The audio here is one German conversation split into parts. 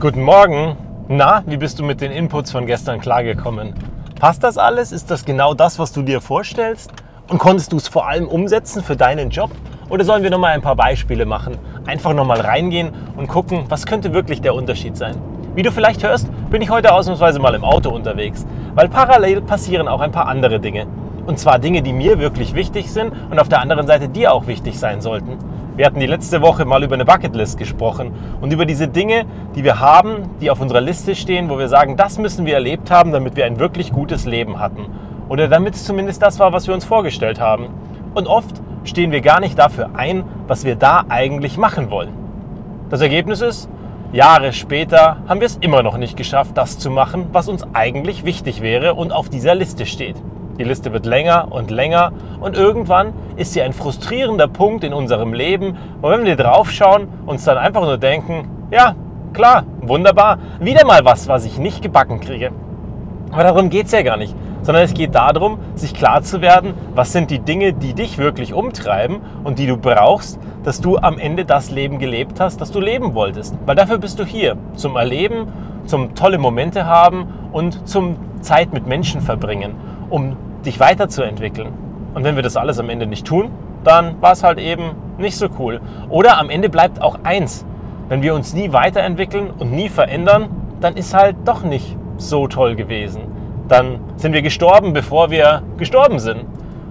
Guten Morgen. Na, wie bist du mit den Inputs von gestern klargekommen? Passt das alles? Ist das genau das, was du dir vorstellst? Und konntest du es vor allem umsetzen für deinen Job? Oder sollen wir nochmal ein paar Beispiele machen? Einfach nochmal reingehen und gucken, was könnte wirklich der Unterschied sein? Wie du vielleicht hörst, bin ich heute ausnahmsweise mal im Auto unterwegs, weil parallel passieren auch ein paar andere Dinge. Und zwar Dinge, die mir wirklich wichtig sind und auf der anderen Seite dir auch wichtig sein sollten. Wir hatten die letzte Woche mal über eine Bucketlist gesprochen und über diese Dinge, die wir haben, die auf unserer Liste stehen, wo wir sagen, das müssen wir erlebt haben, damit wir ein wirklich gutes Leben hatten. Oder damit es zumindest das war, was wir uns vorgestellt haben. Und oft stehen wir gar nicht dafür ein, was wir da eigentlich machen wollen. Das Ergebnis ist, Jahre später haben wir es immer noch nicht geschafft, das zu machen, was uns eigentlich wichtig wäre und auf dieser Liste steht. Die Liste wird länger und länger und irgendwann ist sie ein frustrierender Punkt in unserem Leben. Und wenn wir drauf schauen, uns dann einfach nur denken, ja, klar, wunderbar, wieder mal was, was ich nicht gebacken kriege. Aber darum geht es ja gar nicht, sondern es geht darum, sich klar zu werden, was sind die Dinge, die dich wirklich umtreiben und die du brauchst, dass du am Ende das Leben gelebt hast, das du leben wolltest. Weil dafür bist du hier, zum Erleben, zum tolle Momente haben und zum Zeit mit Menschen verbringen, um dich weiterzuentwickeln. Und wenn wir das alles am Ende nicht tun, dann war es halt eben nicht so cool. Oder am Ende bleibt auch eins. Wenn wir uns nie weiterentwickeln und nie verändern, dann ist halt doch nicht so toll gewesen. Dann sind wir gestorben, bevor wir gestorben sind.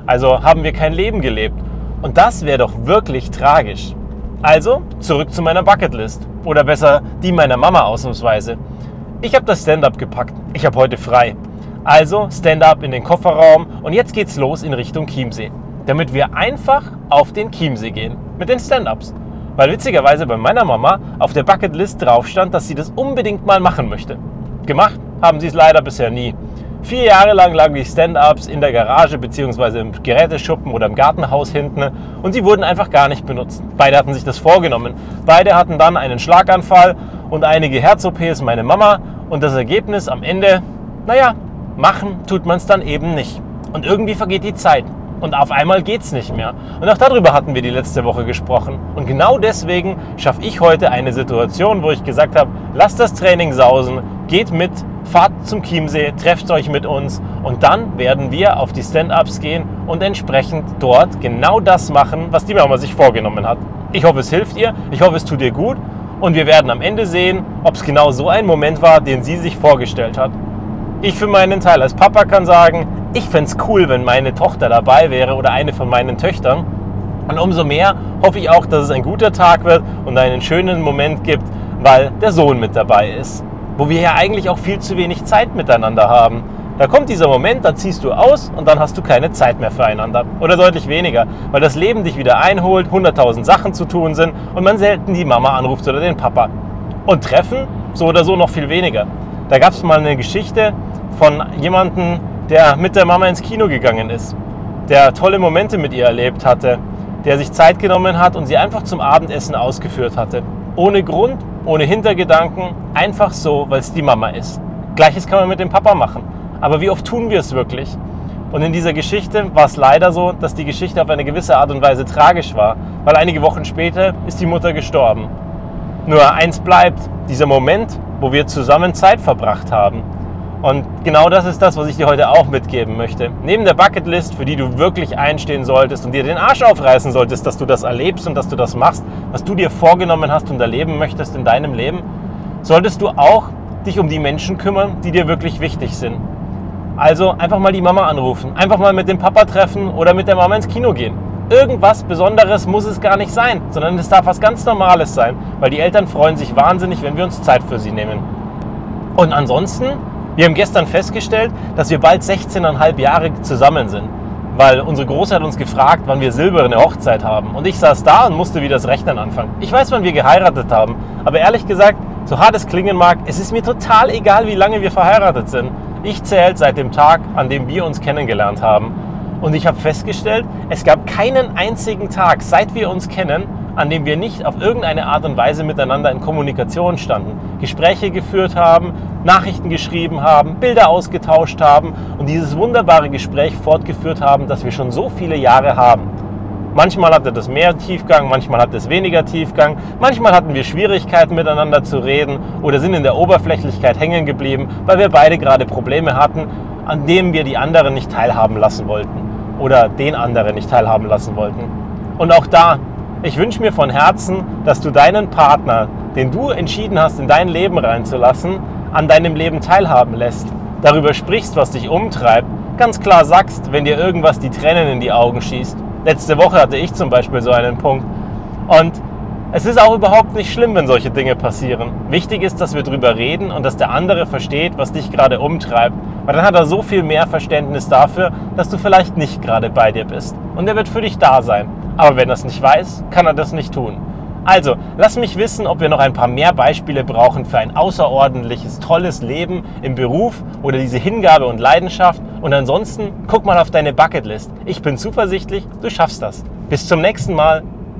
Also haben wir kein Leben gelebt. Und das wäre doch wirklich tragisch. Also zurück zu meiner Bucketlist. Oder besser die meiner Mama ausnahmsweise. Ich habe das Stand-up gepackt. Ich habe heute frei. Also Stand-up in den Kofferraum und jetzt geht's los in Richtung Chiemsee. Damit wir einfach auf den Chiemsee gehen mit den Stand-ups. Weil witzigerweise bei meiner Mama auf der Bucketlist drauf stand, dass sie das unbedingt mal machen möchte. Gemacht haben sie es leider bisher nie. Vier Jahre lang lagen die Stand-ups in der Garage bzw. im Geräteschuppen oder im Gartenhaus hinten und sie wurden einfach gar nicht benutzt. Beide hatten sich das vorgenommen. Beide hatten dann einen Schlaganfall und einige Herz-OPs, meine Mama. Und das Ergebnis am Ende, naja, machen tut man es dann eben nicht. Und irgendwie vergeht die Zeit. Und auf einmal geht es nicht mehr. Und auch darüber hatten wir die letzte Woche gesprochen. Und genau deswegen schaffe ich heute eine Situation, wo ich gesagt habe, lasst das Training sausen, geht mit, fahrt zum Chiemsee, trefft euch mit uns und dann werden wir auf die Stand-Ups gehen und entsprechend dort genau das machen, was die Mama sich vorgenommen hat. Ich hoffe, es hilft ihr, ich hoffe, es tut ihr gut und wir werden am Ende sehen, ob es genau so ein Moment war, den sie sich vorgestellt hat. Ich für meinen Teil als Papa kann sagen, ich fände es cool, wenn meine Tochter dabei wäre oder eine von meinen Töchtern. Und umso mehr hoffe ich auch, dass es ein guter Tag wird und einen schönen Moment gibt, weil der Sohn mit dabei ist. Wo wir ja eigentlich auch viel zu wenig Zeit miteinander haben. Da kommt dieser Moment, da ziehst du aus und dann hast du keine Zeit mehr füreinander. Oder deutlich weniger, weil das Leben dich wieder einholt, 100.000 Sachen zu tun sind und man selten die Mama anruft oder den Papa. Und treffen, so oder so noch viel weniger. Da gab es mal eine Geschichte von jemandem, der mit der Mama ins Kino gegangen ist, der tolle Momente mit ihr erlebt hatte, der sich Zeit genommen hat und sie einfach zum Abendessen ausgeführt hatte. Ohne Grund, ohne Hintergedanken, einfach so, weil es die Mama ist. Gleiches kann man mit dem Papa machen. Aber wie oft tun wir es wirklich? Und in dieser Geschichte war es leider so, dass die Geschichte auf eine gewisse Art und Weise tragisch war, weil einige Wochen später ist die Mutter gestorben. Nur eins bleibt, dieser Moment, wo wir zusammen Zeit verbracht haben. Und genau das ist das, was ich dir heute auch mitgeben möchte. Neben der Bucketlist, für die du wirklich einstehen solltest und dir den Arsch aufreißen solltest, dass du das erlebst und dass du das machst, was du dir vorgenommen hast und erleben möchtest in deinem Leben, solltest du auch dich um die Menschen kümmern, die dir wirklich wichtig sind. Also einfach mal die Mama anrufen, einfach mal mit dem Papa treffen oder mit der Mama ins Kino gehen. Irgendwas Besonderes muss es gar nicht sein, sondern es darf was ganz Normales sein, weil die Eltern freuen sich wahnsinnig, wenn wir uns Zeit für sie nehmen. Und ansonsten wir haben gestern festgestellt, dass wir bald 16,5 Jahre zusammen sind, weil unsere Große hat uns gefragt, wann wir silberne Hochzeit haben. Und ich saß da und musste wieder das Rechnen anfangen. Ich weiß, wann wir geheiratet haben, aber ehrlich gesagt, so hart es klingen mag, es ist mir total egal, wie lange wir verheiratet sind. Ich zähle seit dem Tag, an dem wir uns kennengelernt haben. Und ich habe festgestellt, es gab keinen einzigen Tag, seit wir uns kennen, an dem wir nicht auf irgendeine Art und Weise miteinander in Kommunikation standen, Gespräche geführt haben, Nachrichten geschrieben haben, Bilder ausgetauscht haben und dieses wunderbare Gespräch fortgeführt haben, das wir schon so viele Jahre haben. Manchmal hatte das mehr Tiefgang, manchmal hat es weniger Tiefgang. Manchmal hatten wir Schwierigkeiten miteinander zu reden oder sind in der Oberflächlichkeit hängen geblieben, weil wir beide gerade Probleme hatten, an denen wir die anderen nicht teilhaben lassen wollten oder den anderen nicht teilhaben lassen wollten. Und auch da, ich wünsche mir von Herzen, dass du deinen Partner, den du entschieden hast, in dein Leben reinzulassen, an deinem Leben teilhaben lässt, darüber sprichst, was dich umtreibt, ganz klar sagst, wenn dir irgendwas die Tränen in die Augen schießt. Letzte Woche hatte ich zum Beispiel so einen Punkt. Und es ist auch überhaupt nicht schlimm, wenn solche Dinge passieren. Wichtig ist, dass wir darüber reden und dass der andere versteht, was dich gerade umtreibt. Weil dann hat er so viel mehr Verständnis dafür, dass du vielleicht nicht gerade bei dir bist. Und er wird für dich da sein. Aber wenn er es nicht weiß, kann er das nicht tun. Also, lass mich wissen, ob wir noch ein paar mehr Beispiele brauchen für ein außerordentliches, tolles Leben im Beruf oder diese Hingabe und Leidenschaft. Und ansonsten guck mal auf deine Bucketlist. Ich bin zuversichtlich, du schaffst das. Bis zum nächsten Mal.